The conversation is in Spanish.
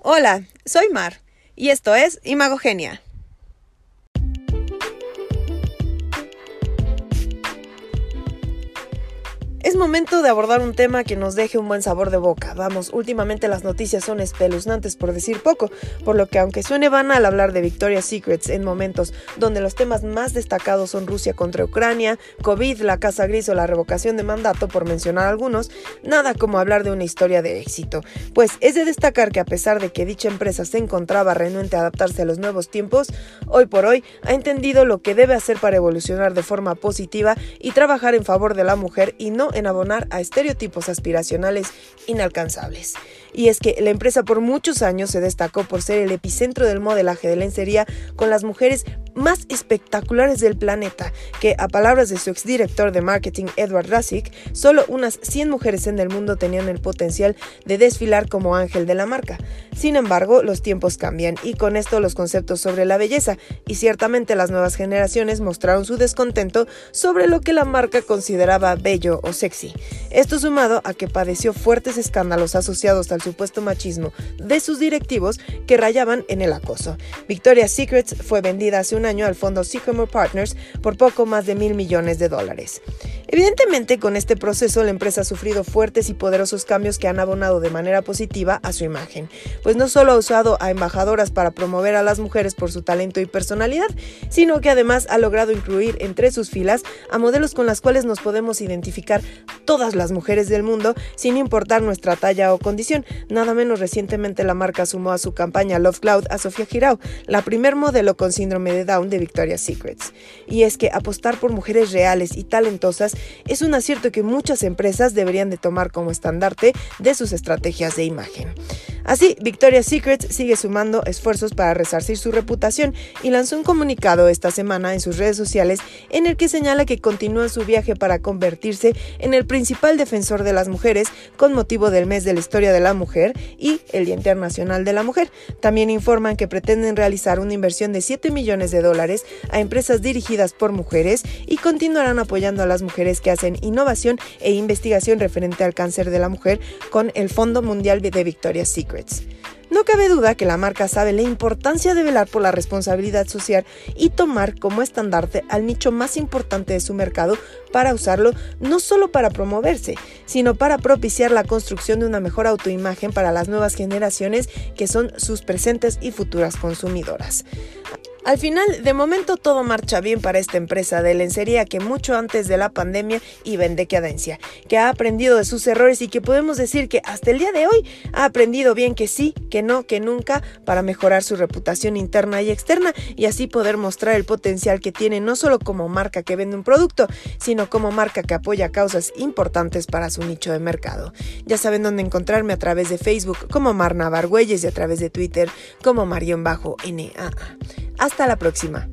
Hola, soy Mar y esto es Imagogenia. Momento de abordar un tema que nos deje un buen sabor de boca. Vamos, últimamente las noticias son espeluznantes por decir poco, por lo que aunque suene banal hablar de Victoria's Secrets en momentos donde los temas más destacados son Rusia contra Ucrania, COVID, la Casa Gris o la revocación de mandato, por mencionar algunos, nada como hablar de una historia de éxito. Pues es de destacar que a pesar de que dicha empresa se encontraba renuente a adaptarse a los nuevos tiempos, hoy por hoy ha entendido lo que debe hacer para evolucionar de forma positiva y trabajar en favor de la mujer y no en abonar a estereotipos aspiracionales inalcanzables. Y es que la empresa por muchos años se destacó por ser el epicentro del modelaje de lencería con las mujeres más espectaculares del planeta, que a palabras de su exdirector de marketing Edward Rasik, solo unas 100 mujeres en el mundo tenían el potencial de desfilar como ángel de la marca. Sin embargo, los tiempos cambian y con esto los conceptos sobre la belleza, y ciertamente las nuevas generaciones mostraron su descontento sobre lo que la marca consideraba bello o sexy. Esto sumado a que padeció fuertes escándalos asociados al supuesto machismo de sus directivos que rayaban en el acoso. Victoria's Secrets fue vendida hace un año al fondo Sycamore Partners por poco más de mil millones de dólares. Evidentemente, con este proceso la empresa ha sufrido fuertes y poderosos cambios que han abonado de manera positiva a su imagen, pues no solo ha usado a embajadoras para promover a las mujeres por su talento y personalidad, sino que además ha logrado incluir entre sus filas a modelos con las cuales nos podemos identificar todas las mujeres del mundo sin importar nuestra talla o condición. Nada menos recientemente la marca sumó a su campaña Love Cloud a Sofía Girao, la primer modelo con síndrome de Down de Victoria's Secrets. Y es que apostar por mujeres reales y talentosas es un acierto que muchas empresas deberían de tomar como estandarte de sus estrategias de imagen. Así, Victoria's Secret sigue sumando esfuerzos para resarcir su reputación y lanzó un comunicado esta semana en sus redes sociales en el que señala que continúa su viaje para convertirse en el principal defensor de las mujeres con motivo del mes de la historia de la mujer y el Día Internacional de la Mujer. También informan que pretenden realizar una inversión de 7 millones de dólares a empresas dirigidas por mujeres y continuarán apoyando a las mujeres que hacen innovación e investigación referente al cáncer de la mujer con el Fondo Mundial de Victoria's Secret. No cabe duda que la marca sabe la importancia de velar por la responsabilidad social y tomar como estandarte al nicho más importante de su mercado para usarlo no solo para promoverse, sino para propiciar la construcción de una mejor autoimagen para las nuevas generaciones que son sus presentes y futuras consumidoras. Al final, de momento todo marcha bien para esta empresa de lencería que mucho antes de la pandemia iba en decadencia, que ha aprendido de sus errores y que podemos decir que hasta el día de hoy ha aprendido bien que sí, que no, que nunca para mejorar su reputación interna y externa y así poder mostrar el potencial que tiene no solo como marca que vende un producto, sino como marca que apoya causas importantes para su nicho de mercado. Ya saben dónde encontrarme a través de Facebook como Marna Bargüelles y a través de Twitter como Marion Bajo NAA. Hasta la próxima.